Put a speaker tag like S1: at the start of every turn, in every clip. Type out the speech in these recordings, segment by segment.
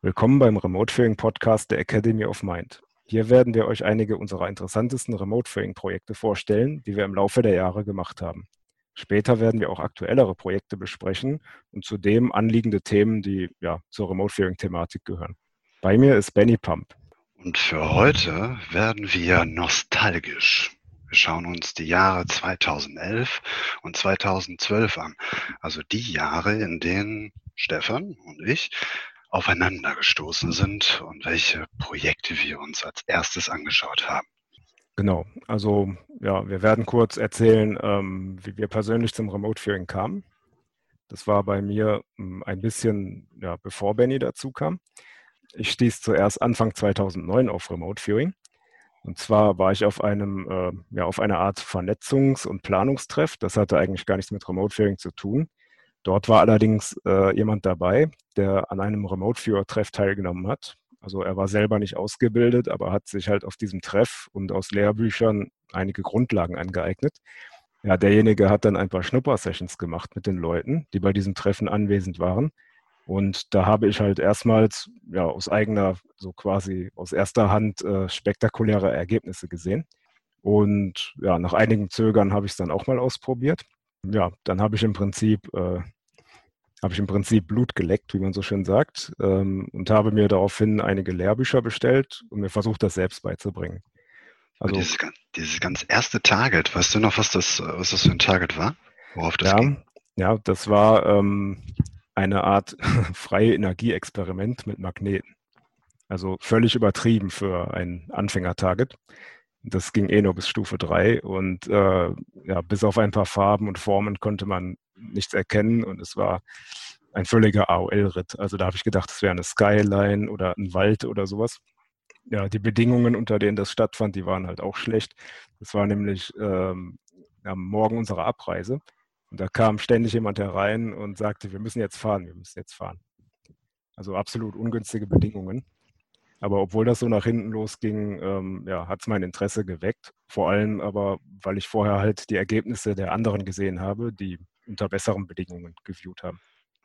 S1: Willkommen beim Remote Viewing Podcast der Academy of Mind. Hier werden wir euch einige unserer interessantesten Remote Viewing Projekte vorstellen, die wir im Laufe der Jahre gemacht haben. Später werden wir auch aktuellere Projekte besprechen und zudem anliegende Themen, die ja, zur Remote Viewing Thematik gehören. Bei mir ist Benny Pump.
S2: Und für heute werden wir nostalgisch. Wir schauen uns die Jahre 2011 und 2012 an. Also die Jahre, in denen Stefan und ich aufeinander gestoßen sind und welche Projekte wir uns als erstes angeschaut haben.
S1: Genau, also ja, wir werden kurz erzählen, ähm, wie wir persönlich zum Remote Viewing kamen. Das war bei mir ähm, ein bisschen ja, bevor Benny dazu kam. Ich stieß zuerst Anfang 2009 auf Remote Viewing. Und zwar war ich auf einem, äh, ja, auf einer Art Vernetzungs- und Planungstreff. Das hatte eigentlich gar nichts mit Remote Viewing zu tun. Dort war allerdings äh, jemand dabei, der an einem Remote Viewer-Treff teilgenommen hat. Also er war selber nicht ausgebildet, aber hat sich halt auf diesem Treff und aus Lehrbüchern einige Grundlagen angeeignet. Ja, derjenige hat dann ein paar Schnupper-Sessions gemacht mit den Leuten, die bei diesem Treffen anwesend waren. Und da habe ich halt erstmals ja aus eigener, so quasi aus erster Hand äh, spektakuläre Ergebnisse gesehen. Und ja, nach einigen Zögern habe ich es dann auch mal ausprobiert ja, dann habe ich im Prinzip äh, habe ich im Prinzip Blut geleckt, wie man so schön sagt, ähm, und habe mir daraufhin einige Lehrbücher bestellt und mir versucht, das selbst beizubringen.
S2: Also dieses, dieses ganz erste Target, weißt du noch, was das, was das für ein Target war?
S1: Worauf das ja, ging? Ja, das war ähm, eine Art freie Energieexperiment mit Magneten. Also völlig übertrieben für ein Anfänger-Target. Das ging eh nur bis Stufe 3 und äh, ja, bis auf ein paar Farben und Formen konnte man nichts erkennen und es war ein völliger AOL-Ritt. Also da habe ich gedacht, es wäre eine Skyline oder ein Wald oder sowas. Ja, die Bedingungen, unter denen das stattfand, die waren halt auch schlecht. Das war nämlich ähm, am Morgen unserer Abreise. Und da kam ständig jemand herein und sagte, wir müssen jetzt fahren, wir müssen jetzt fahren. Also absolut ungünstige Bedingungen. Aber obwohl das so nach hinten losging, ähm, ja, hat es mein Interesse geweckt. Vor allem aber, weil ich vorher halt die Ergebnisse der anderen gesehen habe, die unter besseren Bedingungen geviewt haben.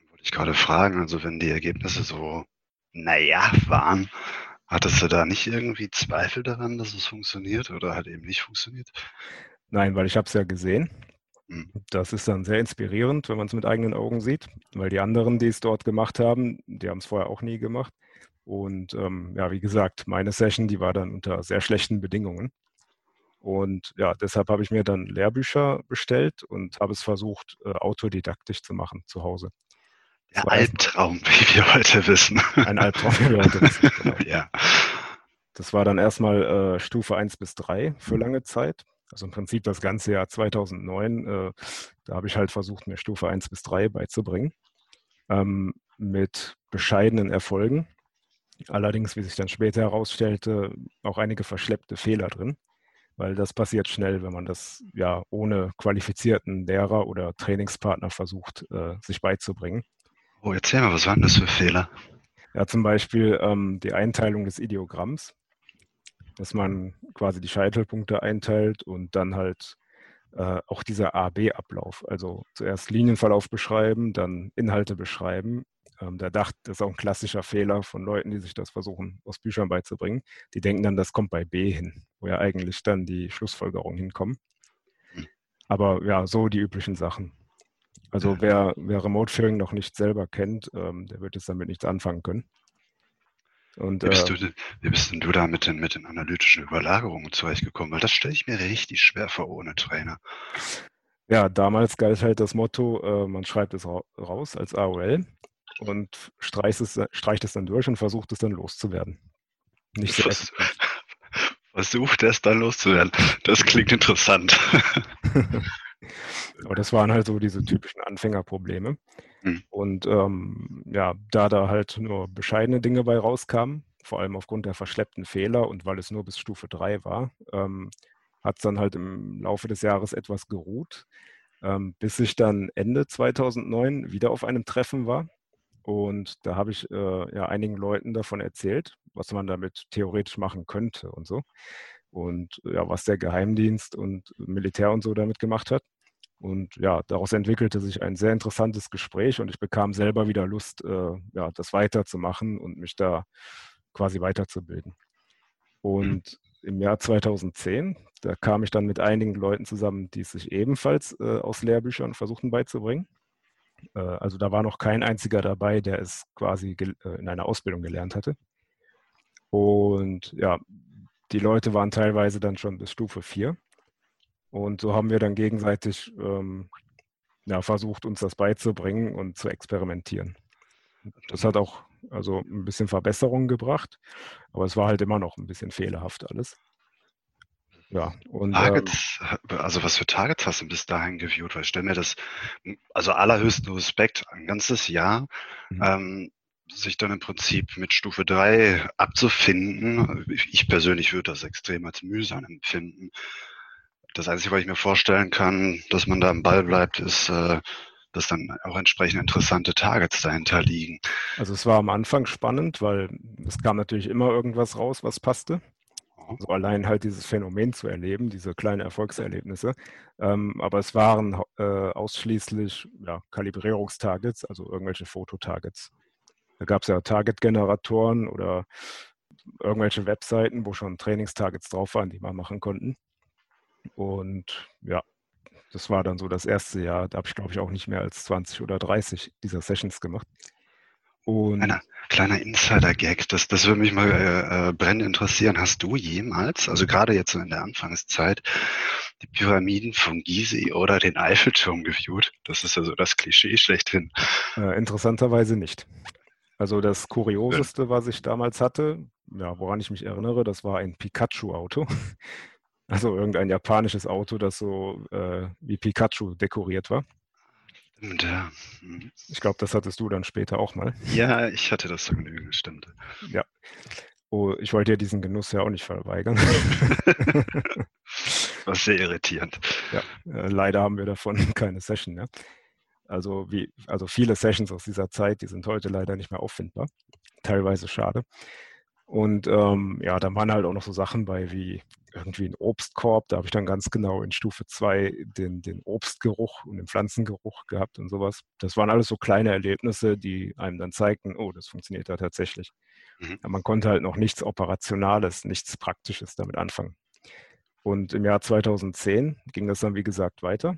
S2: Wollte ich gerade fragen, also wenn die Ergebnisse so, naja, waren, hattest du da nicht irgendwie Zweifel daran, dass es funktioniert oder hat eben nicht funktioniert?
S1: Nein, weil ich habe es ja gesehen. Hm. Das ist dann sehr inspirierend, wenn man es mit eigenen Augen sieht, weil die anderen, die es dort gemacht haben, die haben es vorher auch nie gemacht. Und ähm, ja, wie gesagt, meine Session, die war dann unter sehr schlechten Bedingungen. Und ja, deshalb habe ich mir dann Lehrbücher bestellt und habe es versucht, äh, autodidaktisch zu machen zu Hause.
S2: Der Albtraum, wie wir heute wissen.
S1: Ein Albtraum, wie wir heute wissen. Genau. ja. Das war dann erstmal äh, Stufe 1 bis 3 für lange Zeit. Also im Prinzip das ganze Jahr 2009. Äh, da habe ich halt versucht, mir Stufe 1 bis 3 beizubringen. Ähm, mit bescheidenen Erfolgen. Allerdings, wie sich dann später herausstellte, auch einige verschleppte Fehler drin, weil das passiert schnell, wenn man das ja ohne qualifizierten Lehrer oder Trainingspartner versucht, äh, sich beizubringen.
S2: Oh, erzähl mal, was waren das für Fehler?
S1: Ja, zum Beispiel ähm, die Einteilung des Ideogramms, dass man quasi die Scheitelpunkte einteilt und dann halt äh, auch dieser A-B-Ablauf, also zuerst Linienverlauf beschreiben, dann Inhalte beschreiben ähm, da dachte, das ist auch ein klassischer Fehler von Leuten, die sich das versuchen, aus Büchern beizubringen. Die denken dann, das kommt bei B hin, wo ja eigentlich dann die Schlussfolgerungen hinkommen. Hm. Aber ja, so die üblichen Sachen. Also wer, wer Remote Viewing noch nicht selber kennt, ähm, der wird jetzt damit nichts anfangen können.
S2: Und, wie, bist äh, du, wie bist denn du da mit den, mit den analytischen Überlagerungen zurechtgekommen? Weil das stelle ich mir richtig schwer vor ohne Trainer.
S1: Ja, damals galt halt das Motto, äh, man schreibt es raus als AOL und streicht es, streicht es dann durch und versucht es dann loszuwerden.
S2: Nicht so Vers Versucht es dann loszuwerden. Das klingt interessant.
S1: Aber das waren halt so diese typischen Anfängerprobleme. Mhm. Und ähm, ja, da da halt nur bescheidene Dinge bei rauskamen, vor allem aufgrund der verschleppten Fehler und weil es nur bis Stufe 3 war, ähm, hat es dann halt im Laufe des Jahres etwas geruht, ähm, bis ich dann Ende 2009 wieder auf einem Treffen war und da habe ich äh, ja einigen Leuten davon erzählt, was man damit theoretisch machen könnte und so. Und ja, was der Geheimdienst und Militär und so damit gemacht hat. Und ja, daraus entwickelte sich ein sehr interessantes Gespräch und ich bekam selber wieder Lust, äh, ja, das weiterzumachen und mich da quasi weiterzubilden. Und im Jahr 2010, da kam ich dann mit einigen Leuten zusammen, die es sich ebenfalls äh, aus Lehrbüchern versuchten beizubringen. Äh, also da war noch kein einziger dabei, der es quasi äh, in einer Ausbildung gelernt hatte. Und ja, die Leute waren teilweise dann schon bis Stufe 4. Und so haben wir dann gegenseitig ähm, ja, versucht, uns das beizubringen und zu experimentieren. Das hat auch also ein bisschen Verbesserungen gebracht, aber es war halt immer noch ein bisschen fehlerhaft alles.
S2: Ja, und, Targets, ähm, also was für Targets hast du bis dahin geviewt? Weil ich stelle mir das, also allerhöchsten Respekt, ein ganzes Jahr, mhm. ähm, sich dann im Prinzip mit Stufe 3 abzufinden. Ich persönlich würde das extrem als mühsam empfinden. Das Einzige, was ich mir vorstellen kann, dass man da am Ball bleibt, ist, äh, dass dann auch entsprechend interessante Targets dahinter liegen.
S1: Also es war am Anfang spannend, weil es kam natürlich immer irgendwas raus, was passte. So allein halt dieses Phänomen zu erleben, diese kleinen Erfolgserlebnisse. Ähm, aber es waren äh, ausschließlich ja, Kalibrierungstargets, also irgendwelche Fototargets. Da gab es ja Target-Generatoren oder irgendwelche Webseiten, wo schon Trainingstargets drauf waren, die man machen konnten. Und ja, das war dann so das erste Jahr. Da habe ich, glaube ich, auch nicht mehr als 20 oder 30 dieser Sessions gemacht.
S2: Und kleiner, kleiner Insider-Gag, das, das würde mich mal äh, äh, brennend interessieren. Hast du jemals, also gerade jetzt so in der Anfangszeit, die Pyramiden von Gizeh oder den Eiffelturm geviewt? Das ist ja so das Klischee schlechthin.
S1: Äh, interessanterweise nicht. Also das Kurioseste, was ich damals hatte, ja, woran ich mich erinnere, das war ein Pikachu-Auto. Also irgendein japanisches Auto, das so äh, wie Pikachu dekoriert war.
S2: Stimmt, ja. Mhm.
S1: Ich glaube, das hattest du dann später auch mal.
S2: Ja, ich hatte das Vergnügen, stimmt.
S1: Ja. Oh, ich wollte ja diesen Genuss ja auch nicht verweigern.
S2: War sehr irritierend.
S1: Ja, äh, leider haben wir davon keine Session mehr. Also, wie, also viele Sessions aus dieser Zeit, die sind heute leider nicht mehr auffindbar. Teilweise schade. Und ähm, ja, da waren halt auch noch so Sachen bei wie irgendwie ein Obstkorb. Da habe ich dann ganz genau in Stufe 2 den, den Obstgeruch und den Pflanzengeruch gehabt und sowas. Das waren alles so kleine Erlebnisse, die einem dann zeigten, oh, das funktioniert da tatsächlich. Mhm. man konnte halt noch nichts Operationales, nichts Praktisches damit anfangen. Und im Jahr 2010 ging das dann, wie gesagt, weiter.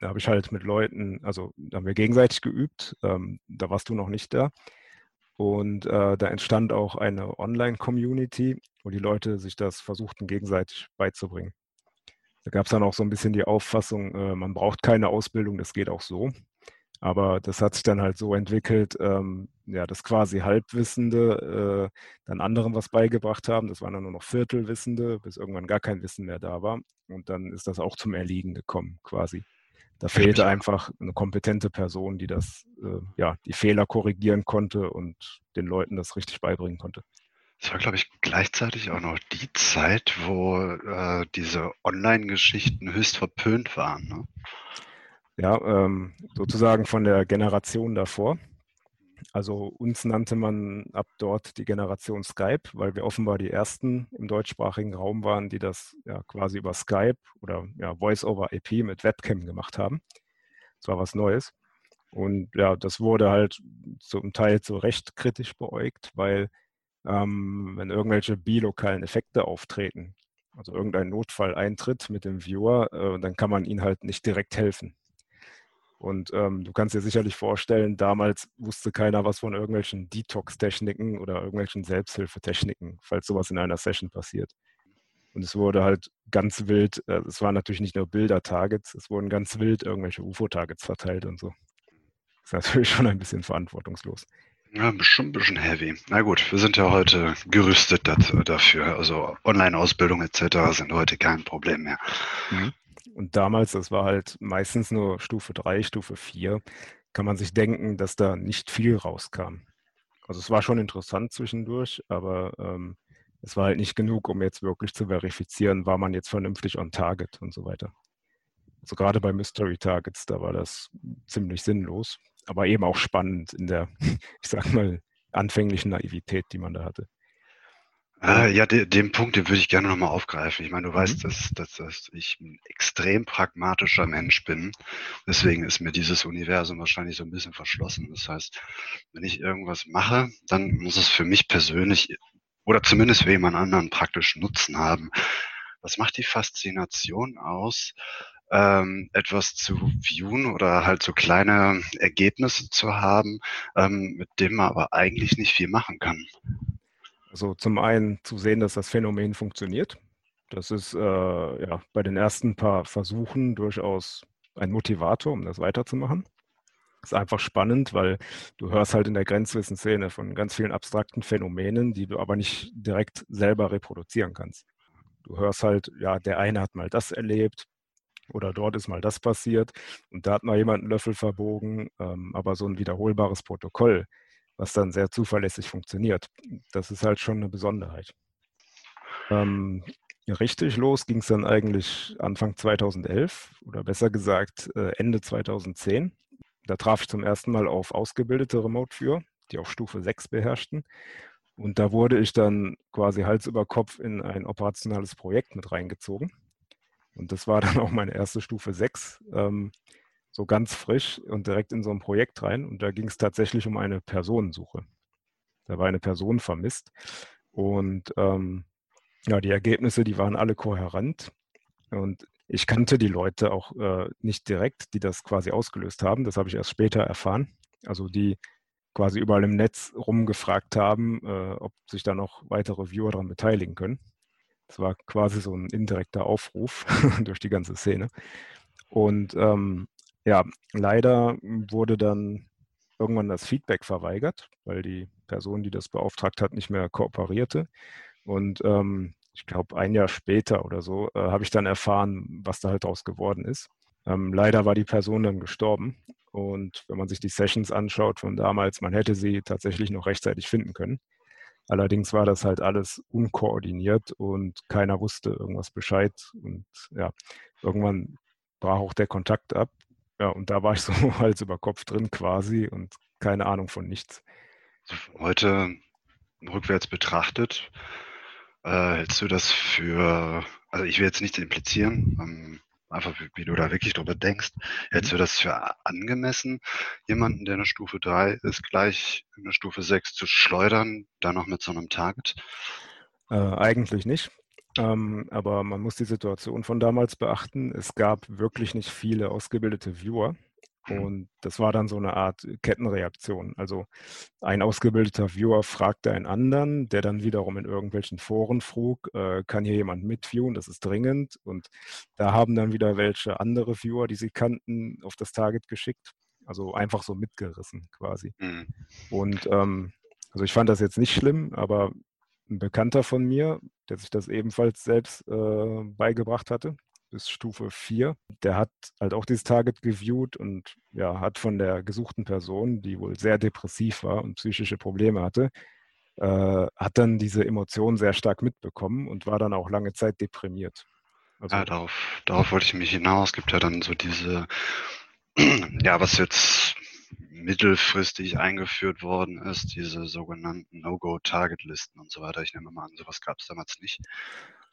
S1: Da habe ich halt mit Leuten, also da haben wir gegenseitig geübt. Ähm, da warst du noch nicht da. Und äh, da entstand auch eine Online-Community, wo die Leute sich das versuchten gegenseitig beizubringen. Da gab es dann auch so ein bisschen die Auffassung, äh, man braucht keine Ausbildung, das geht auch so. Aber das hat sich dann halt so entwickelt, ähm, ja, dass quasi Halbwissende äh, dann anderen was beigebracht haben. Das waren dann nur noch Viertelwissende, bis irgendwann gar kein Wissen mehr da war. Und dann ist das auch zum Erliegen gekommen, quasi. Da fehlte einfach eine kompetente Person, die das, äh, ja, die Fehler korrigieren konnte und den Leuten das richtig beibringen konnte.
S2: Das war, glaube ich, gleichzeitig auch noch die Zeit, wo äh, diese Online-Geschichten höchst verpönt waren. Ne?
S1: Ja, ähm, sozusagen von der Generation davor. Also uns nannte man ab dort die Generation Skype, weil wir offenbar die ersten im deutschsprachigen Raum waren, die das ja quasi über Skype oder ja, Voice-over-IP mit Webcam gemacht haben. Das war was Neues. Und ja, das wurde halt zum Teil zu Recht kritisch beäugt, weil ähm, wenn irgendwelche bilokalen Effekte auftreten, also irgendein Notfall eintritt mit dem Viewer, äh, dann kann man ihnen halt nicht direkt helfen. Und ähm, du kannst dir sicherlich vorstellen, damals wusste keiner was von irgendwelchen Detox-Techniken oder irgendwelchen Selbsthilfetechniken, falls sowas in einer Session passiert. Und es wurde halt ganz wild, äh, es waren natürlich nicht nur Bilder-Targets, es wurden ganz wild irgendwelche UFO-Targets verteilt und so. Das ist natürlich schon ein bisschen verantwortungslos.
S2: Ja, schon ein bisschen heavy. Na gut, wir sind ja heute gerüstet dafür. Also Online-Ausbildung etc. sind heute kein Problem mehr.
S1: Mhm. Und damals, das war halt meistens nur Stufe 3, Stufe 4, kann man sich denken, dass da nicht viel rauskam. Also es war schon interessant zwischendurch, aber ähm, es war halt nicht genug, um jetzt wirklich zu verifizieren, war man jetzt vernünftig on target und so weiter. Also gerade bei Mystery Targets, da war das ziemlich sinnlos, aber eben auch spannend in der, ich sag mal, anfänglichen Naivität, die man da hatte.
S2: Äh, ja, de, den Punkt, den würde ich gerne nochmal aufgreifen. Ich meine, du mhm. weißt, dass, dass, dass ich ein extrem pragmatischer Mensch bin. Deswegen ist mir dieses Universum wahrscheinlich so ein bisschen verschlossen. Das heißt, wenn ich irgendwas mache, dann muss es für mich persönlich oder zumindest für jemand anderen praktisch Nutzen haben. Was macht die Faszination aus, ähm, etwas zu viewen oder halt so kleine Ergebnisse zu haben, ähm, mit dem man aber eigentlich nicht viel machen kann?
S1: Also zum einen zu sehen, dass das Phänomen funktioniert. Das ist äh, ja, bei den ersten paar Versuchen durchaus ein Motivator, um das weiterzumachen. Das ist einfach spannend, weil du hörst halt in der Grenzwissenszene von ganz vielen abstrakten Phänomenen, die du aber nicht direkt selber reproduzieren kannst. Du hörst halt, ja, der eine hat mal das erlebt oder dort ist mal das passiert und da hat mal jemand einen Löffel verbogen, ähm, aber so ein wiederholbares Protokoll, was dann sehr zuverlässig funktioniert, das ist halt schon eine Besonderheit. Ähm, richtig los ging es dann eigentlich Anfang 2011 oder besser gesagt äh, Ende 2010. Da traf ich zum ersten Mal auf ausgebildete Remote-Führer, die auch Stufe 6 beherrschten und da wurde ich dann quasi Hals über Kopf in ein operationales Projekt mit reingezogen. Und das war dann auch meine erste Stufe 6, ähm, so ganz frisch und direkt in so ein Projekt rein. Und da ging es tatsächlich um eine Personensuche. Da war eine Person vermisst. Und ähm, ja, die Ergebnisse, die waren alle kohärent. Und ich kannte die Leute auch äh, nicht direkt, die das quasi ausgelöst haben. Das habe ich erst später erfahren. Also die quasi überall im Netz rumgefragt haben, äh, ob sich da noch weitere Viewer daran beteiligen können. Das war quasi so ein indirekter Aufruf durch die ganze Szene. Und ähm, ja, leider wurde dann irgendwann das Feedback verweigert, weil die Person, die das beauftragt hat, nicht mehr kooperierte. Und ähm, ich glaube, ein Jahr später oder so äh, habe ich dann erfahren, was da halt draus geworden ist. Ähm, leider war die Person dann gestorben und wenn man sich die Sessions anschaut von damals, man hätte sie tatsächlich noch rechtzeitig finden können. Allerdings war das halt alles unkoordiniert und keiner wusste irgendwas Bescheid. Und ja, irgendwann brach auch der Kontakt ab. Ja, und da war ich so Hals über Kopf drin quasi und keine Ahnung von nichts.
S2: Heute rückwärts betrachtet, äh, hältst du das für, also ich will jetzt nichts implizieren, ähm, einfach wie, wie, du da wirklich drüber denkst. Hältst mhm. du das für angemessen, jemanden, der eine Stufe 3 ist, gleich in eine Stufe 6 zu schleudern, da noch mit so einem Target?
S1: Äh, eigentlich nicht. Ähm, aber man muss die Situation von damals beachten. Es gab wirklich nicht viele ausgebildete Viewer. Mhm. Und das war dann so eine Art Kettenreaktion. Also ein ausgebildeter Viewer fragte einen anderen, der dann wiederum in irgendwelchen Foren frug, äh, kann hier jemand mitviewen, das ist dringend. Und da haben dann wieder welche andere Viewer, die sie kannten, auf das Target geschickt. Also einfach so mitgerissen quasi. Mhm. Und ähm, also ich fand das jetzt nicht schlimm, aber ein Bekannter von mir, der sich das ebenfalls selbst äh, beigebracht hatte, bis Stufe 4. Der hat halt auch dieses Target geviewt und ja, hat von der gesuchten Person, die wohl sehr depressiv war und psychische Probleme hatte, äh, hat dann diese Emotionen sehr stark mitbekommen und war dann auch lange Zeit deprimiert.
S2: Also, ja, darauf, darauf wollte ich mich hinaus. Es gibt ja dann so diese, ja, was jetzt mittelfristig eingeführt worden ist, diese sogenannten No-Go-Target-Listen und so weiter. Ich nehme mal an, sowas gab es damals nicht.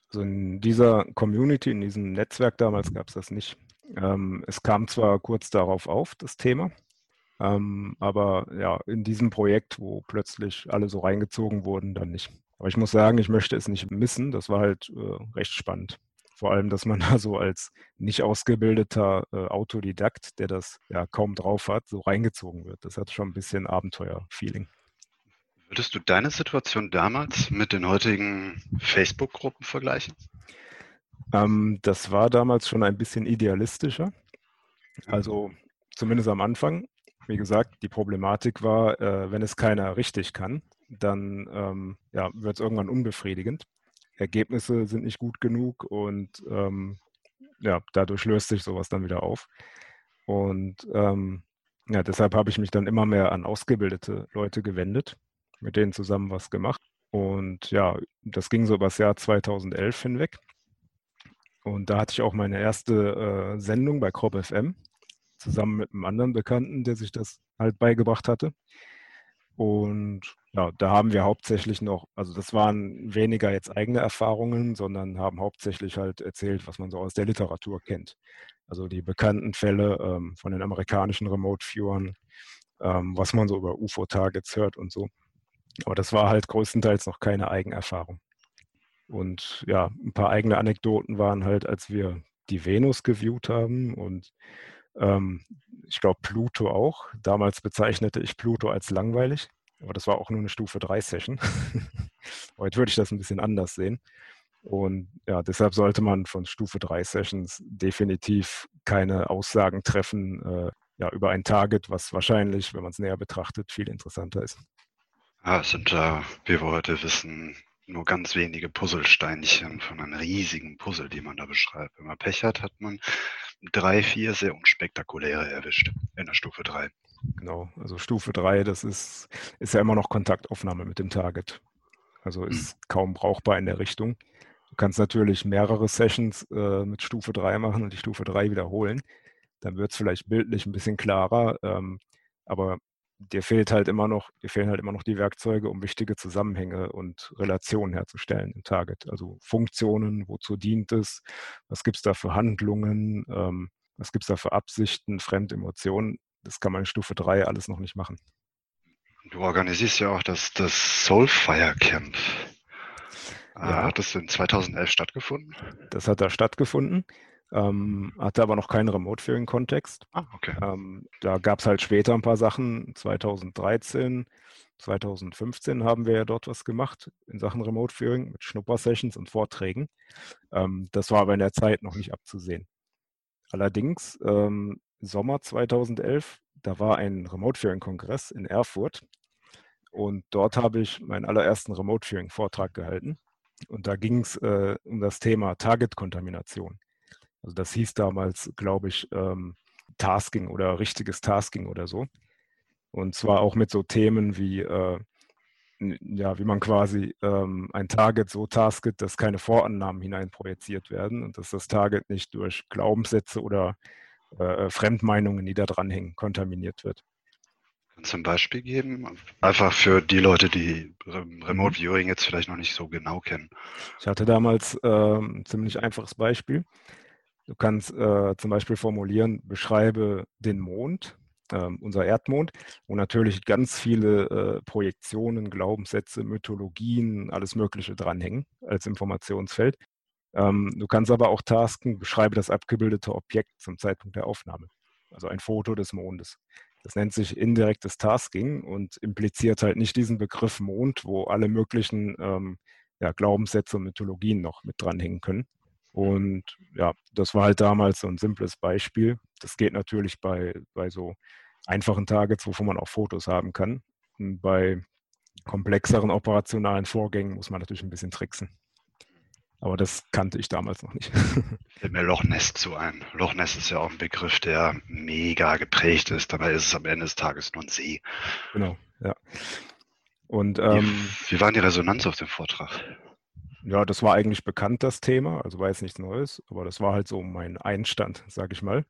S1: Also in dieser Community, in diesem Netzwerk damals gab es das nicht. Ähm, es kam zwar kurz darauf auf, das Thema, ähm, aber ja, in diesem Projekt, wo plötzlich alle so reingezogen wurden, dann nicht. Aber ich muss sagen, ich möchte es nicht missen. Das war halt äh, recht spannend. Vor allem, dass man da so als nicht ausgebildeter äh, Autodidakt, der das ja kaum drauf hat, so reingezogen wird. Das hat schon ein bisschen Abenteuer-Feeling.
S2: Würdest du deine Situation damals mit den heutigen Facebook-Gruppen vergleichen?
S1: Ähm, das war damals schon ein bisschen idealistischer. Also zumindest am Anfang. Wie gesagt, die Problematik war, äh, wenn es keiner richtig kann, dann ähm, ja, wird es irgendwann unbefriedigend. Ergebnisse sind nicht gut genug und ähm, ja, dadurch löst sich sowas dann wieder auf. Und ähm, ja, deshalb habe ich mich dann immer mehr an ausgebildete Leute gewendet, mit denen zusammen was gemacht. Und ja, das ging so über das Jahr 2011 hinweg. Und da hatte ich auch meine erste äh, Sendung bei Crop FM, zusammen mit einem anderen Bekannten, der sich das halt beigebracht hatte. Und ja, da haben wir hauptsächlich noch, also das waren weniger jetzt eigene Erfahrungen, sondern haben hauptsächlich halt erzählt, was man so aus der Literatur kennt. Also die bekannten Fälle ähm, von den amerikanischen Remote-Viewern, ähm, was man so über UFO-Targets hört und so. Aber das war halt größtenteils noch keine Eigenerfahrung. Und ja, ein paar eigene Anekdoten waren halt, als wir die Venus geviewt haben und ähm, ich glaube Pluto auch. Damals bezeichnete ich Pluto als langweilig, aber das war auch nur eine Stufe 3 Session. Heute würde ich das ein bisschen anders sehen. Und ja, deshalb sollte man von Stufe 3 Sessions definitiv keine Aussagen treffen äh, ja, über ein Target, was wahrscheinlich, wenn man es näher betrachtet, viel interessanter ist.
S2: Ja, es sind, äh, wie wir heute wissen, nur ganz wenige Puzzlesteinchen von einem riesigen Puzzle, die man da beschreibt. Wenn man Pech hat, hat man drei, vier sehr unspektakuläre erwischt in der Stufe 3.
S1: Genau, also Stufe 3, das ist, ist ja immer noch Kontaktaufnahme mit dem Target. Also ist hm. kaum brauchbar in der Richtung. Du kannst natürlich mehrere Sessions äh, mit Stufe 3 machen und die Stufe 3 wiederholen. Dann wird es vielleicht bildlich ein bisschen klarer. Ähm, aber dir fehlt halt immer noch, dir fehlen halt immer noch die Werkzeuge, um wichtige Zusammenhänge und Relationen herzustellen im Target. Also Funktionen, wozu dient es, was gibt es da für Handlungen, ähm, was gibt es da für Absichten, Fremdemotionen. Das kann man in Stufe 3 alles noch nicht machen.
S2: Du organisierst ja auch das, das Soulfire Camp. Ja. Hat das in 2011 stattgefunden?
S1: Das hat da stattgefunden. Ähm, hatte aber noch keinen Remote-Viewing-Kontext.
S2: Ah, okay.
S1: Ähm, da gab es halt später ein paar Sachen. 2013, 2015 haben wir ja dort was gemacht in Sachen Remote-Viewing mit Schnupper-Sessions und Vorträgen. Ähm, das war aber in der Zeit noch nicht abzusehen. Allerdings, ähm, Sommer 2011, da war ein Remote-Viewing-Kongress in Erfurt. Und dort habe ich meinen allerersten Remote-Viewing-Vortrag gehalten. Und da ging es äh, um das Thema Target-Kontamination. Also das hieß damals, glaube ich, ähm, Tasking oder richtiges Tasking oder so. Und zwar auch mit so Themen wie, äh, ja, wie man quasi ähm, ein Target so tasket, dass keine Vorannahmen hineinprojiziert werden und dass das Target nicht durch Glaubenssätze oder äh, Fremdmeinungen, die da dranhängen, kontaminiert wird.
S2: Kannst du ein Beispiel geben? Einfach für die Leute, die Remote mhm. Viewing jetzt vielleicht noch nicht so genau kennen.
S1: Ich hatte damals äh, ein ziemlich einfaches Beispiel. Du kannst äh, zum Beispiel formulieren, beschreibe den Mond, äh, unser Erdmond, wo natürlich ganz viele äh, Projektionen, Glaubenssätze, Mythologien, alles Mögliche dranhängen als Informationsfeld. Ähm, du kannst aber auch tasken, beschreibe das abgebildete Objekt zum Zeitpunkt der Aufnahme, also ein Foto des Mondes. Das nennt sich indirektes Tasking und impliziert halt nicht diesen Begriff Mond, wo alle möglichen ähm, ja, Glaubenssätze und Mythologien noch mit dranhängen können. Und ja, das war halt damals so ein simples Beispiel. Das geht natürlich bei, bei so einfachen Targets, wovon man auch Fotos haben kann. Und bei komplexeren operationalen Vorgängen muss man natürlich ein bisschen tricksen. Aber das kannte ich damals noch nicht.
S2: Fällt mir Loch Ness zu ein. Loch Ness ist ja auch ein Begriff, der mega geprägt ist. Dabei ist es am Ende des Tages nur ein See.
S1: Genau, ja. Und,
S2: ähm, wie, wie war die Resonanz auf dem Vortrag?
S1: Ja, das war eigentlich bekannt, das Thema, also war jetzt nichts Neues, aber das war halt so mein Einstand, sage ich mal.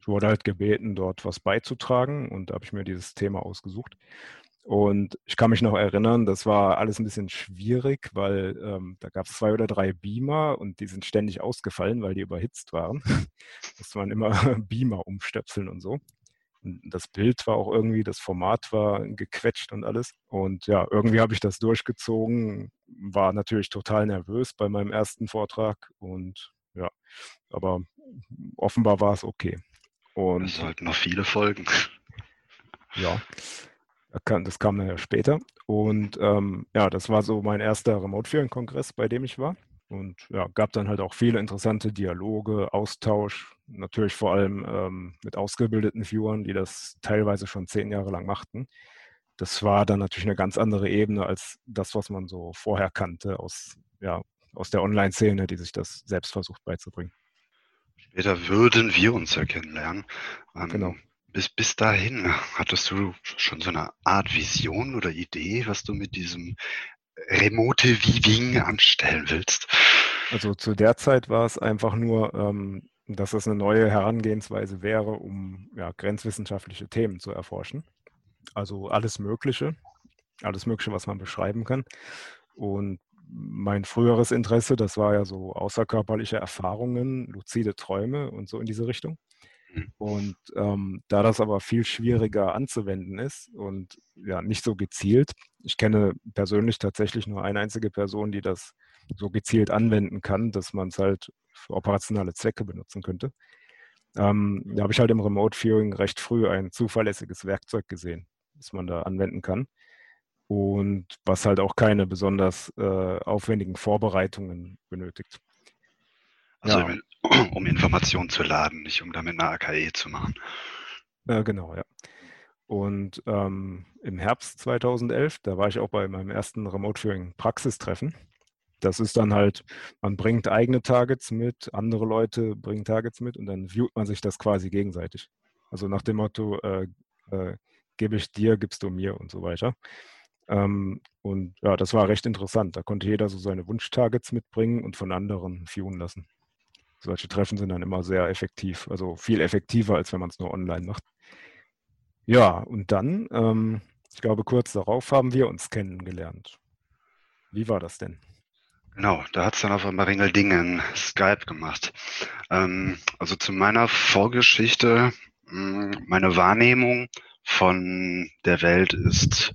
S1: Ich wurde halt gebeten, dort was beizutragen und da habe ich mir dieses Thema ausgesucht. Und ich kann mich noch erinnern, das war alles ein bisschen schwierig, weil ähm, da gab es zwei oder drei Beamer und die sind ständig ausgefallen, weil die überhitzt waren. Musste man immer Beamer umstöpseln und so. Das Bild war auch irgendwie, das Format war gequetscht und alles. Und ja, irgendwie habe ich das durchgezogen, war natürlich total nervös bei meinem ersten Vortrag und ja, aber offenbar war es okay.
S2: Und es sollten noch viele Folgen.
S1: Ja, das kam dann ja später. Und ähm, ja, das war so mein erster Remote-Viewing-Kongress, bei dem ich war. Und ja, gab dann halt auch viele interessante Dialoge, Austausch, natürlich vor allem ähm, mit ausgebildeten Viewern, die das teilweise schon zehn Jahre lang machten. Das war dann natürlich eine ganz andere Ebene als das, was man so vorher kannte aus, ja, aus der Online-Szene, die sich das selbst versucht beizubringen.
S2: Später würden wir uns ja kennenlernen.
S1: Ähm, genau.
S2: Bis, bis dahin, hattest du schon so eine Art Vision oder Idee, was du mit diesem remote Viewing anstellen willst?
S1: Also zu der Zeit war es einfach nur, ähm, dass es eine neue Herangehensweise wäre, um ja, grenzwissenschaftliche Themen zu erforschen. Also alles Mögliche. alles Mögliche, was man beschreiben kann. Und mein früheres Interesse, das war ja so außerkörperliche Erfahrungen, luzide Träume und so in diese Richtung. Mhm. Und ähm, da das aber viel schwieriger anzuwenden ist und ja nicht so gezielt, ich kenne persönlich tatsächlich nur eine einzige Person, die das so gezielt anwenden kann, dass man es halt für operationale Zwecke benutzen könnte. Ähm, da habe ich halt im Remote Viewing recht früh ein zuverlässiges Werkzeug gesehen, das man da anwenden kann und was halt auch keine besonders äh, aufwendigen Vorbereitungen benötigt.
S2: Also ja. um Informationen zu laden, nicht um damit eine AKE zu machen.
S1: Äh, genau, ja. Und ähm, im Herbst 2011, da war ich auch bei meinem ersten Remote Viewing Praxistreffen. Das ist dann halt, man bringt eigene Targets mit, andere Leute bringen Targets mit und dann viewt man sich das quasi gegenseitig. Also nach dem Motto, äh, äh, gebe ich dir, gibst du mir und so weiter. Ähm, und ja, das war recht interessant. Da konnte jeder so seine Wunschtargets mitbringen und von anderen viewen lassen. Solche Treffen sind dann immer sehr effektiv, also viel effektiver, als wenn man es nur online macht. Ja, und dann, ähm, ich glaube, kurz darauf haben wir uns kennengelernt. Wie war das denn?
S2: Genau, da hat es dann auf einmal Ringeldingen Skype gemacht. Ähm, also zu meiner Vorgeschichte, hm, meine Wahrnehmung von der Welt ist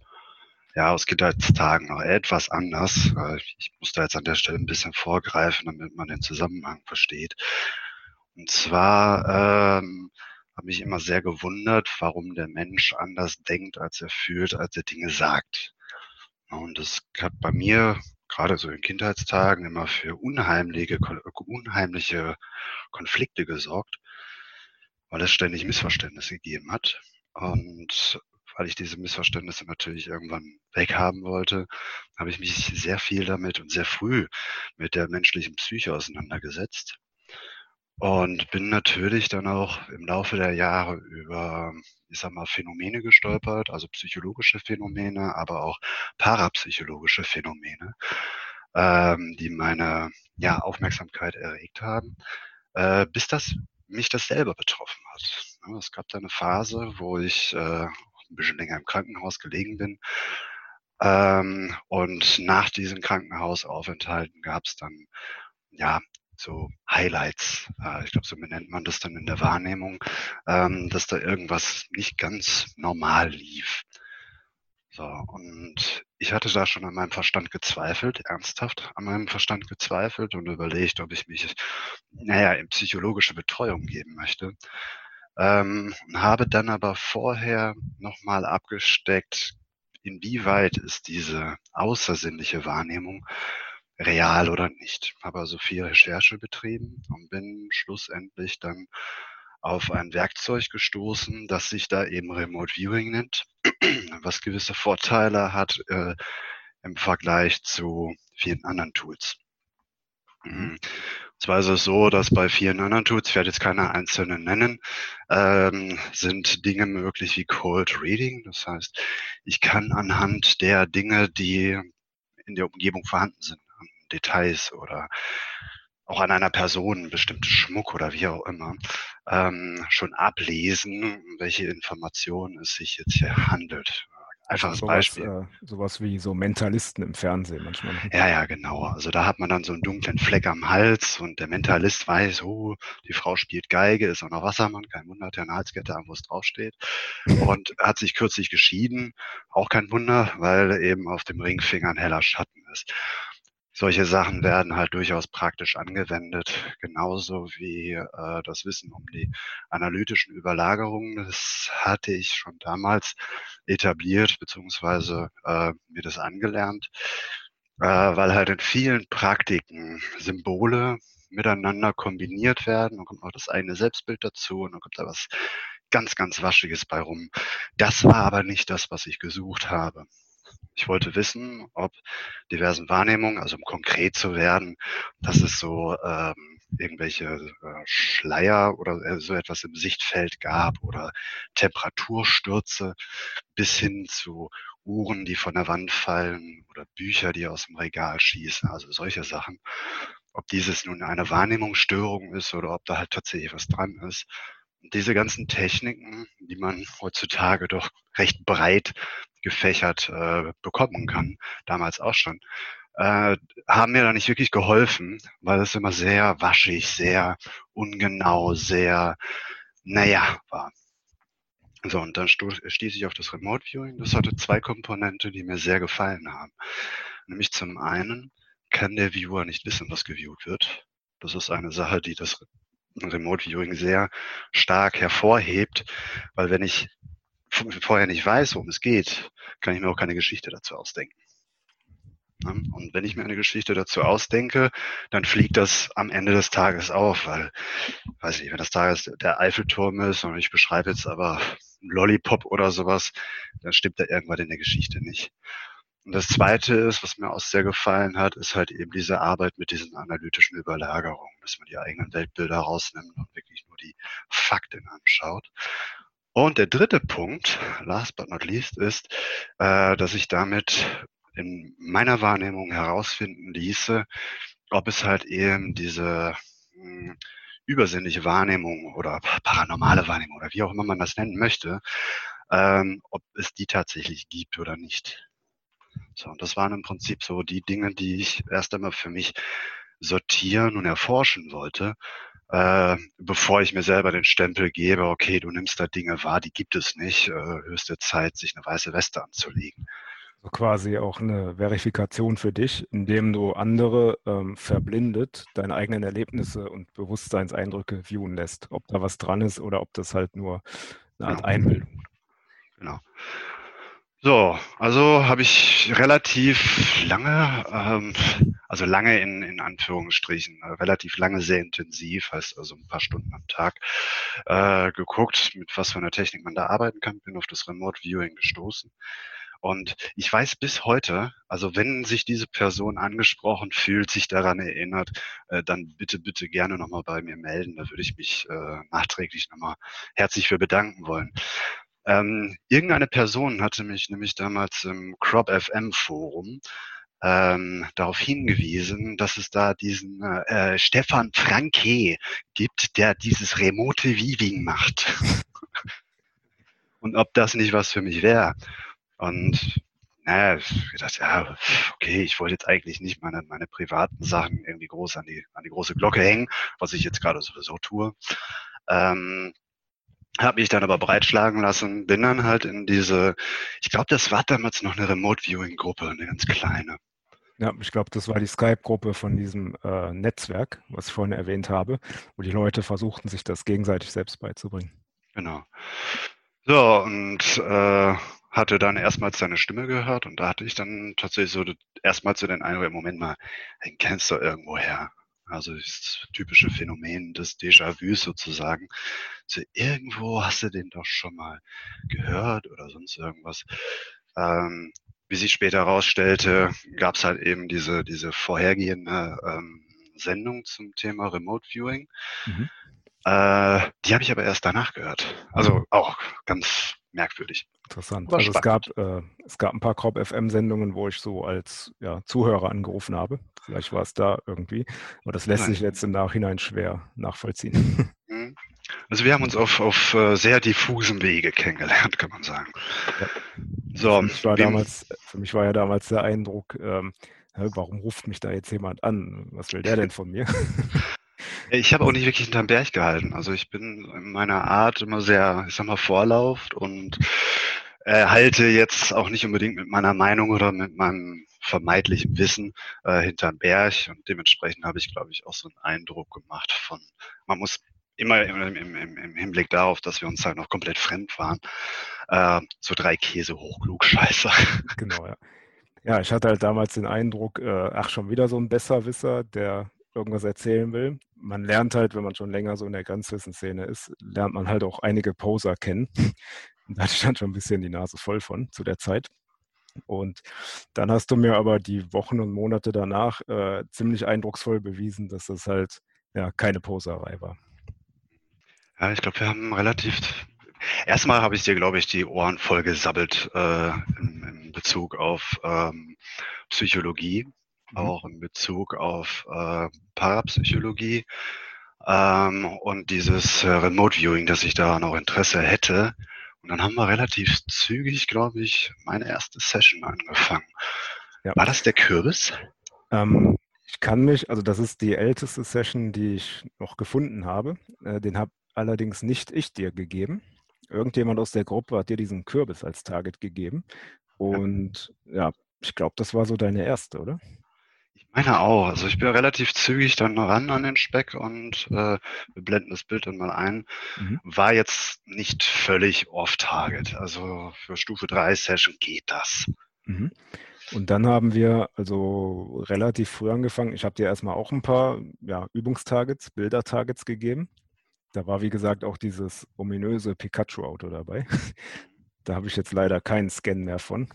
S2: ja, aus Kindheitstagen noch etwas anders. Ich muss da jetzt an der Stelle ein bisschen vorgreifen, damit man den Zusammenhang versteht. Und zwar ähm, habe ich immer sehr gewundert, warum der Mensch anders denkt, als er fühlt, als er Dinge sagt. Und das hat bei mir gerade so in Kindheitstagen immer für unheimliche, unheimliche Konflikte gesorgt, weil es ständig Missverständnisse gegeben hat. Und weil ich diese Missverständnisse natürlich irgendwann weghaben wollte, habe ich mich sehr viel damit und sehr früh mit der menschlichen Psyche auseinandergesetzt. Und bin natürlich dann auch im Laufe der Jahre über, ich sag mal, Phänomene gestolpert, also psychologische Phänomene, aber auch parapsychologische Phänomene, ähm, die meine ja, Aufmerksamkeit erregt haben, äh, bis das mich das selber betroffen hat. Es gab da eine Phase, wo ich äh, ein bisschen länger im Krankenhaus gelegen bin. Ähm, und nach diesen Krankenhausaufenthalten gab es dann ja so Highlights. Äh, ich glaube, so nennt man das dann in der Wahrnehmung, ähm, dass da irgendwas nicht ganz normal lief. So, und ich hatte da schon an meinem Verstand gezweifelt, ernsthaft an meinem Verstand gezweifelt und überlegt, ob ich mich, naja, in psychologische Betreuung geben möchte. Ähm, habe dann aber vorher nochmal abgesteckt, inwieweit ist diese außersinnliche Wahrnehmung real oder nicht. Habe also viel Recherche betrieben und bin schlussendlich dann auf ein Werkzeug gestoßen, das sich da eben Remote Viewing nennt, was gewisse Vorteile hat äh, im Vergleich zu vielen anderen Tools. Mhm. Zwar ist es so, dass bei vielen anderen Tools, ich werde jetzt keine einzelnen nennen, ähm, sind Dinge möglich wie Cold Reading. Das heißt, ich kann anhand der Dinge, die in der Umgebung vorhanden sind, Details oder auch an einer Person, bestimmte Schmuck oder wie auch immer, ähm, schon ablesen, welche Informationen es sich jetzt hier handelt. Einfaches
S1: sowas,
S2: Beispiel.
S1: Äh, sowas wie so Mentalisten im Fernsehen manchmal.
S2: Ja, ja, genau. Also da hat man dann so einen dunklen Fleck am Hals und der Mentalist weiß, oh, die Frau spielt Geige, ist auch noch Wassermann, kein Wunder, hat ja eine Halskette an, wo es draufsteht. Und hat sich kürzlich geschieden, auch kein Wunder, weil eben auf dem Ringfinger ein heller Schatten ist solche Sachen werden halt durchaus praktisch angewendet, genauso wie äh, das Wissen um die analytischen Überlagerungen. Das hatte ich schon damals etabliert, beziehungsweise äh, mir das angelernt, äh, weil halt in vielen Praktiken Symbole miteinander kombiniert werden. Dann kommt noch das eigene Selbstbild dazu und dann kommt da was ganz, ganz Waschiges bei rum. Das war aber nicht das, was ich gesucht habe. Ich wollte wissen, ob diversen Wahrnehmungen, also um konkret zu werden, dass es so ähm, irgendwelche äh, Schleier oder äh, so etwas im Sichtfeld gab oder Temperaturstürze bis hin zu Uhren, die von der Wand fallen oder Bücher, die aus dem Regal schießen, also solche Sachen. Ob dieses nun eine Wahrnehmungsstörung ist oder ob da halt tatsächlich was dran ist. Diese ganzen Techniken, die man heutzutage doch recht breit gefächert äh, bekommen kann, damals auch schon, äh, haben mir da nicht wirklich geholfen, weil es immer sehr waschig, sehr ungenau, sehr, naja, war. So, und dann stieß ich auf das Remote Viewing. Das hatte zwei Komponente, die mir sehr gefallen haben. Nämlich zum einen kann der Viewer nicht wissen, was geviewt wird. Das ist eine Sache, die das Remote Viewing sehr stark hervorhebt, weil wenn ich vorher nicht weiß, worum es geht, kann ich mir auch keine Geschichte dazu ausdenken. Ne? Und wenn ich mir eine Geschichte dazu ausdenke, dann fliegt das am Ende des Tages auf, weil, weiß ich, wenn das Tages der Eiffelturm ist und ich beschreibe jetzt aber einen Lollipop oder sowas, dann stimmt da irgendwann in der Geschichte nicht. Und das Zweite ist, was mir auch sehr gefallen hat, ist halt eben diese Arbeit mit diesen analytischen Überlagerungen, dass man die eigenen Weltbilder rausnimmt und wirklich nur die Fakten anschaut. Und der dritte Punkt, last but not least, ist, äh, dass ich damit in meiner Wahrnehmung herausfinden ließe, ob es halt eben diese mh, hm, übersinnliche Wahrnehmung oder paranormale Wahrnehmung oder wie auch immer man das nennen möchte, ähm, ob es die tatsächlich gibt oder nicht. So, und das waren im Prinzip so die Dinge, die ich erst einmal für mich sortieren und erforschen wollte, äh, bevor ich mir selber den Stempel gebe, okay, du nimmst da Dinge wahr, die gibt es nicht, äh, höchste Zeit, sich eine weiße Weste anzulegen.
S1: So quasi auch eine Verifikation für dich, indem du andere ähm, verblindet deine eigenen Erlebnisse und Bewusstseinseindrücke viewen lässt, ob da was dran ist oder ob das halt nur eine Art genau. Einbildung.
S2: Genau. So, also habe ich relativ lange, ähm, also lange in, in Anführungsstrichen, äh, relativ lange sehr intensiv, heißt also ein paar Stunden am Tag, äh, geguckt, mit was für einer Technik man da arbeiten kann, bin auf das Remote Viewing gestoßen. Und ich weiß bis heute, also wenn sich diese Person angesprochen fühlt, sich daran erinnert, äh, dann bitte, bitte gerne nochmal bei mir melden. Da würde ich mich äh, nachträglich nochmal herzlich für bedanken wollen. Ähm, irgendeine Person hatte mich nämlich damals im Crop FM Forum ähm, darauf hingewiesen, dass es da diesen äh, Stefan Franke gibt, der dieses remote Weaving macht. Und ob das nicht was für mich wäre. Und naja, ich dachte, ja, okay, ich wollte jetzt eigentlich nicht meine, meine privaten Sachen irgendwie groß an die, an die große Glocke hängen, was ich jetzt gerade sowieso tue. Ähm, habe mich dann aber breitschlagen lassen, bin dann halt in diese, ich glaube, das war damals noch eine Remote-Viewing-Gruppe, eine ganz kleine.
S1: Ja, ich glaube, das war die Skype-Gruppe von diesem äh, Netzwerk, was ich vorhin erwähnt habe, wo die Leute versuchten, sich das gegenseitig selbst beizubringen.
S2: Genau. So, und äh, hatte dann erstmals seine Stimme gehört und da hatte ich dann tatsächlich so erstmals so den Eindruck, Moment mal, den kennst du irgendwo her. Also das typische Phänomen des Déjà-vus sozusagen. So irgendwo hast du den doch schon mal gehört oder sonst irgendwas. Ähm, wie sich später herausstellte, gab es halt eben diese, diese vorhergehende ähm, Sendung zum Thema Remote Viewing. Mhm. Äh, die habe ich aber erst danach gehört. Also auch ganz merkwürdig.
S1: Interessant. War also es gab, äh, es gab ein paar Crop FM-Sendungen, wo ich so als ja, Zuhörer angerufen habe. Vielleicht war es da irgendwie. Aber das lässt Nein. sich jetzt im Nachhinein schwer nachvollziehen.
S2: Mhm. Also wir haben uns auf, auf äh, sehr diffusem Wege kennengelernt, kann man sagen. Ja.
S1: So, für, mich war damals, für mich war ja damals der Eindruck, ähm, warum ruft mich da jetzt jemand an? Was will der denn von mir?
S2: Ich habe auch nicht wirklich hinterm Berg gehalten. Also ich bin in meiner Art immer sehr, ich sag mal, vorlauft und äh, halte jetzt auch nicht unbedingt mit meiner Meinung oder mit meinem vermeintlichen Wissen äh, hinterm Berg. Und dementsprechend habe ich, glaube ich, auch so einen Eindruck gemacht von, man muss immer im, im, im, Hinblick darauf, dass wir uns halt noch komplett fremd waren, äh, so drei Käse hochklugscheißer.
S1: Genau, ja. Ja, ich hatte halt damals den Eindruck, äh, ach, schon wieder so ein Besserwisser, der irgendwas erzählen will. Man lernt halt, wenn man schon länger so in der Grenzwissenszene ist, lernt man halt auch einige Poser kennen. da dann schon ein bisschen die Nase voll von zu der Zeit. Und dann hast du mir aber die Wochen und Monate danach äh, ziemlich eindrucksvoll bewiesen, dass das halt ja keine Poserei war.
S2: Ja, ich glaube, wir haben relativ. Erstmal habe ich dir, glaube ich, die Ohren voll gesabbelt äh, in, in, Bezug auf ähm, Psychologie Mhm. auch in Bezug auf äh, Parapsychologie ähm, und dieses äh, Remote Viewing, dass ich da noch Interesse hätte. Und dann haben wir relativ zügig, glaube ich, meine erste Session angefangen. Ja. War das der Kürbis?
S1: Ähm, ich kann mich, also das ist die älteste Session, die ich noch gefunden habe. Äh, den habe allerdings nicht ich dir gegeben. Irgendjemand aus der Gruppe hat dir diesen Kürbis als Target gegeben. Und ja, ja ich glaube, das war so deine erste, oder?
S2: Meine auch. Also ich bin relativ zügig dann ran an den Speck und äh, wir blenden das Bild dann mal ein. Mhm. War jetzt nicht völlig off-target. Also für Stufe 3 Session geht das.
S1: Mhm. Und dann haben wir also relativ früh angefangen. Ich habe dir erstmal auch ein paar ja, Übungstargets, Bilder-Targets gegeben. Da war, wie gesagt, auch dieses ominöse Pikachu-Auto dabei. da habe ich jetzt leider keinen Scan mehr von,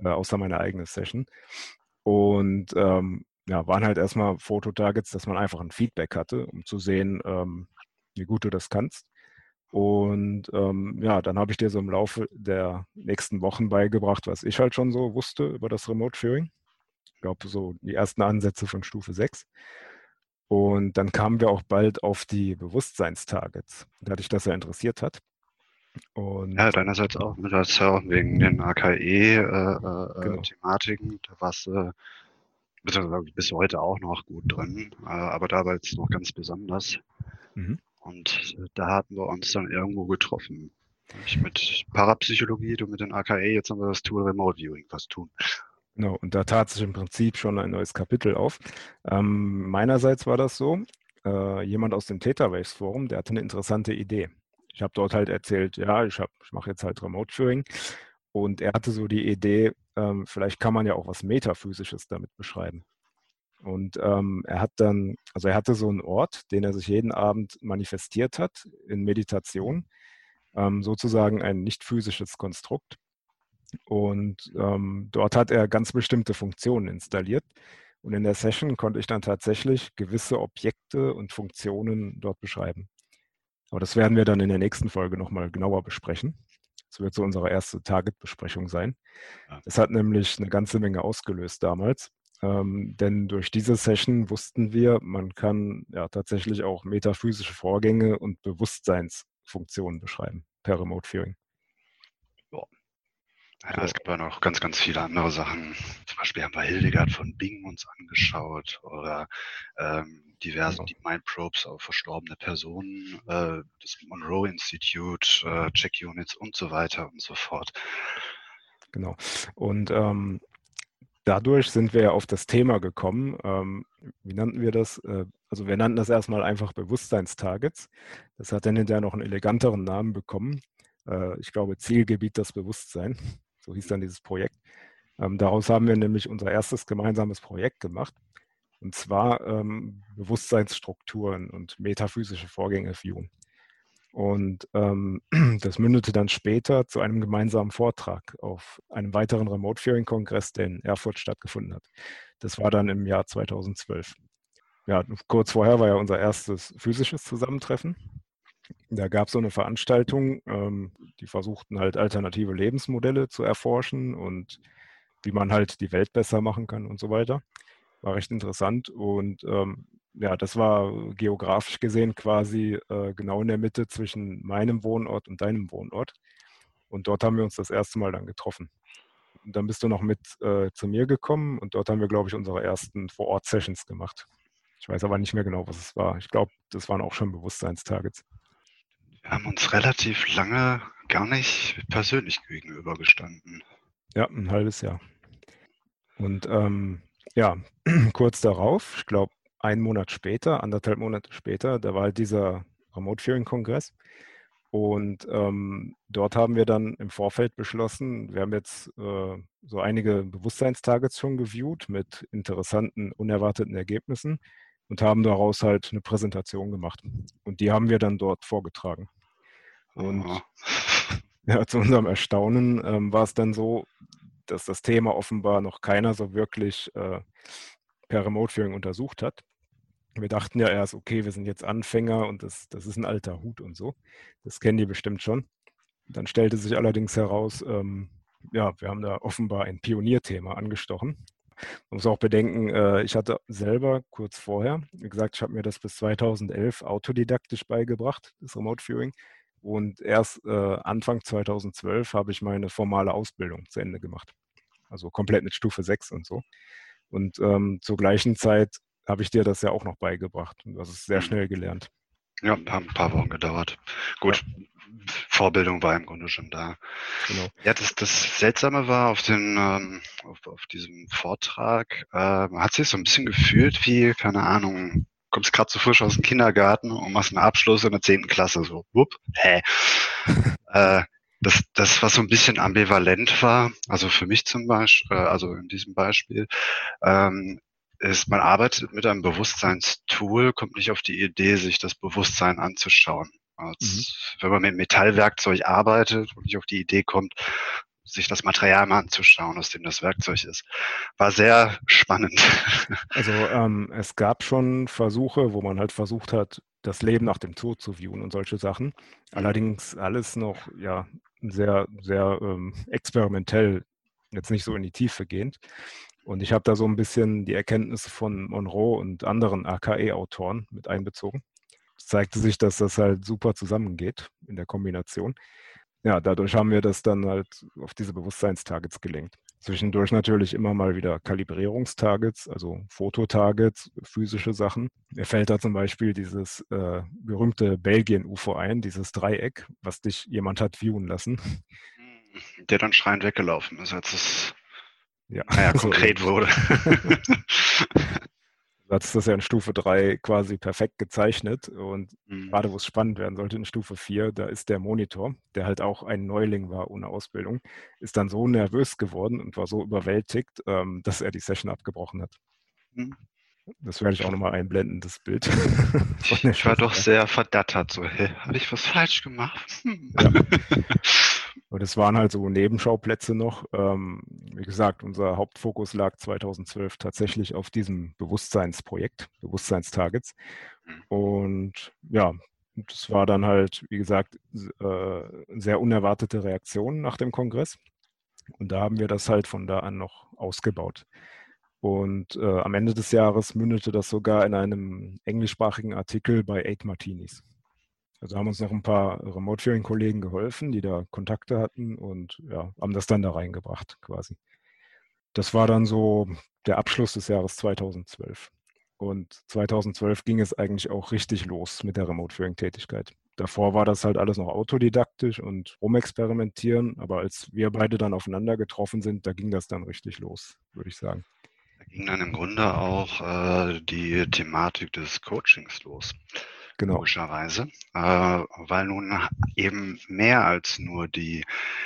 S1: äh, außer meine eigene Session. Und ähm, ja, waren halt erstmal Fototargets, dass man einfach ein Feedback hatte, um zu sehen, ähm, wie gut du das kannst. Und ähm, ja, dann habe ich dir so im Laufe der nächsten Wochen beigebracht, was ich halt schon so wusste über das Remote Viewing. Ich glaube, so die ersten Ansätze von Stufe 6. Und dann kamen wir auch bald auf die Bewusstseinstargets, da dich das ja interessiert hat.
S2: Und ja, deinerseits auch. Du hast ja auch wegen den AKE-Thematiken, äh, äh, genau. da warst du, äh, bist du heute auch noch gut drin, äh, aber da war es noch ganz besonders. Mhm. Und äh, da hatten wir uns dann irgendwo getroffen. Ich mit Parapsychologie, du mit den AKE, jetzt haben wir das Tool Remote Viewing was tun.
S1: Genau, und da tat sich im Prinzip schon ein neues Kapitel auf. Ähm, meinerseits war das so, äh, jemand aus dem Thetawaves Forum, der hatte eine interessante Idee. Ich habe dort halt erzählt, ja, ich, ich mache jetzt halt Remote Viewing. Und er hatte so die Idee, ähm, vielleicht kann man ja auch was Metaphysisches damit beschreiben. Und ähm, er hat dann, also er hatte so einen Ort, den er sich jeden Abend manifestiert hat in Meditation, ähm, sozusagen ein nicht physisches Konstrukt. Und ähm, dort hat er ganz bestimmte Funktionen installiert. Und in der Session konnte ich dann tatsächlich gewisse Objekte und Funktionen dort beschreiben. Aber das werden wir dann in der nächsten Folge nochmal genauer besprechen. Das wird so unsere erste Target-Besprechung sein. Das hat nämlich eine ganze Menge ausgelöst damals. Ähm, denn durch diese Session wussten wir, man kann ja tatsächlich auch metaphysische Vorgänge und Bewusstseinsfunktionen beschreiben per Remote Viewing.
S2: Ja. Es gibt ja noch ganz, ganz viele andere Sachen. Zum Beispiel haben wir Hildegard von Bing uns angeschaut oder ähm, diverse genau. Deep Mind Probes auf verstorbene Personen, äh, das Monroe Institute, äh, Check Units und so weiter und so fort.
S1: Genau. Und ähm, dadurch sind wir ja auf das Thema gekommen. Ähm, wie nannten wir das? Äh, also wir nannten das erstmal einfach Bewusstseinstargets. Das hat dann hinterher noch einen eleganteren Namen bekommen. Äh, ich glaube, Zielgebiet das Bewusstsein. So hieß dann dieses Projekt. Ähm, daraus haben wir nämlich unser erstes gemeinsames Projekt gemacht. Und zwar ähm, Bewusstseinsstrukturen und metaphysische Vorgänge viewen. Und ähm, das mündete dann später zu einem gemeinsamen Vortrag auf einem weiteren Remote Fearing Kongress, der in Erfurt stattgefunden hat. Das war dann im Jahr 2012. Ja, kurz vorher war ja unser erstes physisches Zusammentreffen. Da gab es so eine Veranstaltung, ähm, die versuchten halt alternative Lebensmodelle zu erforschen und wie man halt die Welt besser machen kann und so weiter. War recht interessant und ähm, ja, das war geografisch gesehen quasi äh, genau in der Mitte zwischen meinem Wohnort und deinem Wohnort. Und dort haben wir uns das erste Mal dann getroffen. Und dann bist du noch mit äh, zu mir gekommen und dort haben wir, glaube ich, unsere ersten Vor-Ort-Sessions gemacht. Ich weiß aber nicht mehr genau, was es war. Ich glaube, das waren auch schon Bewusstseinstargets.
S2: Haben uns relativ lange gar nicht persönlich gegenübergestanden.
S1: Ja, ein halbes Jahr. Und ähm, ja, kurz darauf, ich glaube, einen Monat später, anderthalb Monate später, da war halt dieser Remote Viewing Kongress. Und ähm, dort haben wir dann im Vorfeld beschlossen, wir haben jetzt äh, so einige Bewusstseinstargets schon geviewt mit interessanten, unerwarteten Ergebnissen und haben daraus halt eine Präsentation gemacht. Und die haben wir dann dort vorgetragen. Und ja, zu unserem Erstaunen ähm, war es dann so, dass das Thema offenbar noch keiner so wirklich äh, per Remote Viewing untersucht hat. Wir dachten ja erst, okay, wir sind jetzt Anfänger und das, das ist ein alter Hut und so. Das kennen die bestimmt schon. Dann stellte sich allerdings heraus, ähm, ja, wir haben da offenbar ein Pionierthema angestochen. Man muss auch bedenken, äh, ich hatte selber kurz vorher, wie gesagt, ich habe mir das bis 2011 autodidaktisch beigebracht, das Remote Viewing. Und erst äh, Anfang 2012 habe ich meine formale Ausbildung zu Ende gemacht. Also komplett mit Stufe 6 und so. Und ähm, zur gleichen Zeit habe ich dir das ja auch noch beigebracht. Du hast es sehr mhm. schnell gelernt.
S2: Ja, haben ein paar Wochen gedauert. Gut, ja. Vorbildung war im Grunde schon da. Genau. Ja, das, das Seltsame war auf, den, ähm, auf, auf diesem Vortrag, äh, hat sich so ein bisschen gefühlt wie, keine Ahnung, kommst gerade zu so frisch aus dem Kindergarten und machst einen Abschluss in der zehnten Klasse. So, wupp, hä. äh, das, das, was so ein bisschen ambivalent war, also für mich zum Beispiel, äh, also in diesem Beispiel, ähm, ist, man arbeitet mit einem Bewusstseinstool, kommt nicht auf die Idee, sich das Bewusstsein anzuschauen. Als, mhm. Wenn man mit Metallwerkzeug arbeitet und nicht auf die Idee kommt, sich das Material mal anzuschauen, aus dem das Werkzeug ist. War sehr spannend.
S1: Also ähm, es gab schon Versuche, wo man halt versucht hat, das Leben nach dem Tod zu viewen und solche Sachen. Allerdings alles noch ja sehr, sehr ähm, experimentell, jetzt nicht so in die Tiefe gehend. Und ich habe da so ein bisschen die Erkenntnisse von Monroe und anderen AKE-Autoren mit einbezogen. Es zeigte sich, dass das halt super zusammengeht in der Kombination. Ja, dadurch haben wir das dann halt auf diese Bewusstseinstargets gelenkt. Zwischendurch natürlich immer mal wieder Kalibrierungstargets, also Fototargets, physische Sachen. Mir fällt da zum Beispiel dieses äh, berühmte Belgien-UFO ein, dieses Dreieck, was dich jemand hat viewen lassen.
S2: Der dann schreiend weggelaufen ist, als es ja, naja, konkret wurde.
S1: Du hattest das ja in Stufe 3 quasi perfekt gezeichnet und mhm. gerade wo es spannend werden sollte in Stufe 4, da ist der Monitor, der halt auch ein Neuling war ohne Ausbildung, ist dann so nervös geworden und war so überwältigt, ähm, dass er die Session abgebrochen hat. Mhm. Das werde ich auch nochmal einblenden, das Bild.
S2: ich war doch sehr verdattert, so, hey, habe ich was falsch gemacht? Hm. Ja.
S1: Und es waren halt so Nebenschauplätze noch. Ähm, wie gesagt, unser Hauptfokus lag 2012 tatsächlich auf diesem Bewusstseinsprojekt, Bewusstseinstargets. Mhm. Und ja, das war dann halt, wie gesagt, äh, sehr unerwartete Reaktion nach dem Kongress. Und da haben wir das halt von da an noch ausgebaut. Und äh, am Ende des Jahres mündete das sogar in einem englischsprachigen Artikel bei Eight Martinis. Also haben uns noch ein paar Remote-Viewing-Kollegen geholfen, die da Kontakte hatten und ja, haben das dann da reingebracht quasi. Das war dann so der Abschluss des Jahres 2012. Und 2012 ging es eigentlich auch richtig los mit der Remote-Viewing-Tätigkeit. Davor war das halt alles noch autodidaktisch und rumexperimentieren, aber als wir beide dann aufeinander getroffen sind, da ging das dann richtig los, würde ich sagen.
S2: Da ging dann im Grunde auch äh, die Thematik des Coachings los. Genau. Logischerweise, äh, weil nun eben mehr als nur die,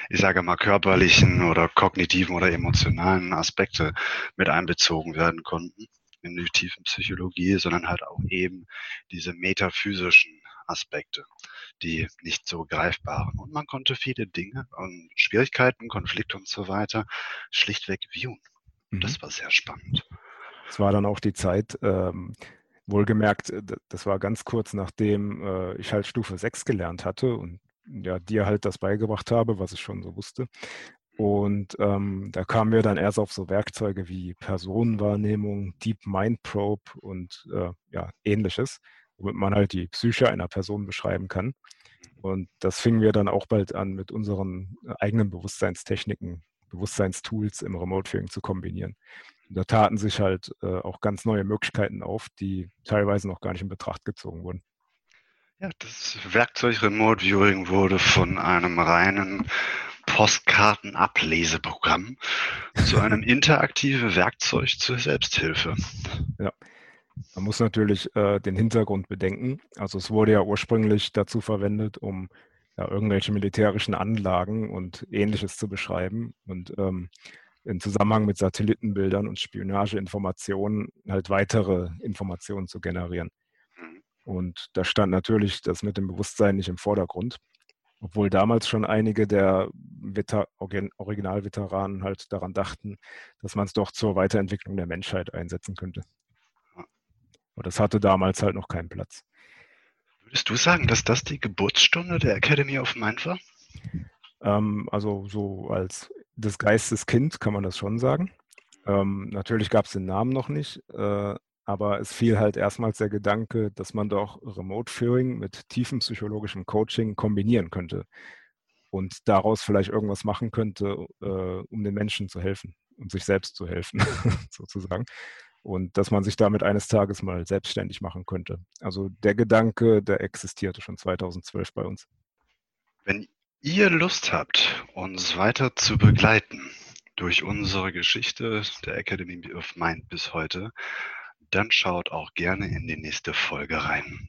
S2: ich sage mal, körperlichen oder kognitiven oder emotionalen Aspekte mit einbezogen werden konnten in die tiefen Psychologie, sondern halt auch eben diese metaphysischen Aspekte, die nicht so greifbaren. Und man konnte viele Dinge und Schwierigkeiten, Konflikte und so weiter schlichtweg viewen. Mhm. Das war sehr spannend.
S1: Es war dann auch die Zeit, ähm, Wohlgemerkt, äh, das war ganz kurz nachdem äh, ich halt Stufe 6 gelernt hatte und ja, dir halt das beigebracht habe, was ich schon so wusste. Und ähm, da kamen wir dann erst auf so Werkzeuge wie Personenwahrnehmung, Deep Mind Probe und äh, ja, ähnliches, womit man halt die Psyche einer Person beschreiben kann. Und das fingen wir dann auch bald an, mit unseren eigenen Bewusstseinstechniken, Bewusstseinstools im Remote Viewing zu kombinieren da taten sich halt äh, auch ganz neue Möglichkeiten auf, die teilweise noch gar nicht in Betracht gezogen wurden.
S2: Ja, das Werkzeug Remote Viewing wurde von einem reinen Postkartenableseprogramm zu einem interaktiven Werkzeug zur Selbsthilfe.
S1: Ja. Man muss natürlich äh, den Hintergrund bedenken. Also es wurde ja ursprünglich dazu verwendet, um ja, irgendwelche militärischen Anlagen und ähnliches zu beschreiben. Und ähm, im Zusammenhang mit Satellitenbildern und Spionageinformationen halt weitere Informationen zu generieren. Mhm. Und da stand natürlich das mit dem Bewusstsein nicht im Vordergrund, obwohl damals schon einige der Originalveteranen halt daran dachten, dass man es doch zur Weiterentwicklung der Menschheit einsetzen könnte. Aber das hatte damals halt noch keinen Platz.
S2: Würdest du sagen, dass das die Geburtsstunde der Academy of Mind war?
S1: Ähm, also so als des Geistes Kind kann man das schon sagen. Ähm, natürlich gab es den Namen noch nicht, äh, aber es fiel halt erstmals der Gedanke, dass man doch Remote Führung mit tiefem psychologischem Coaching kombinieren könnte und daraus vielleicht irgendwas machen könnte, äh, um den Menschen zu helfen, um sich selbst zu helfen, sozusagen. Und dass man sich damit eines Tages mal selbstständig machen könnte. Also der Gedanke, der existierte schon 2012 bei uns.
S2: Wenn ihr Lust habt, uns weiter zu begleiten durch unsere Geschichte der Academy of Mind bis heute, dann schaut auch gerne in die nächste Folge rein.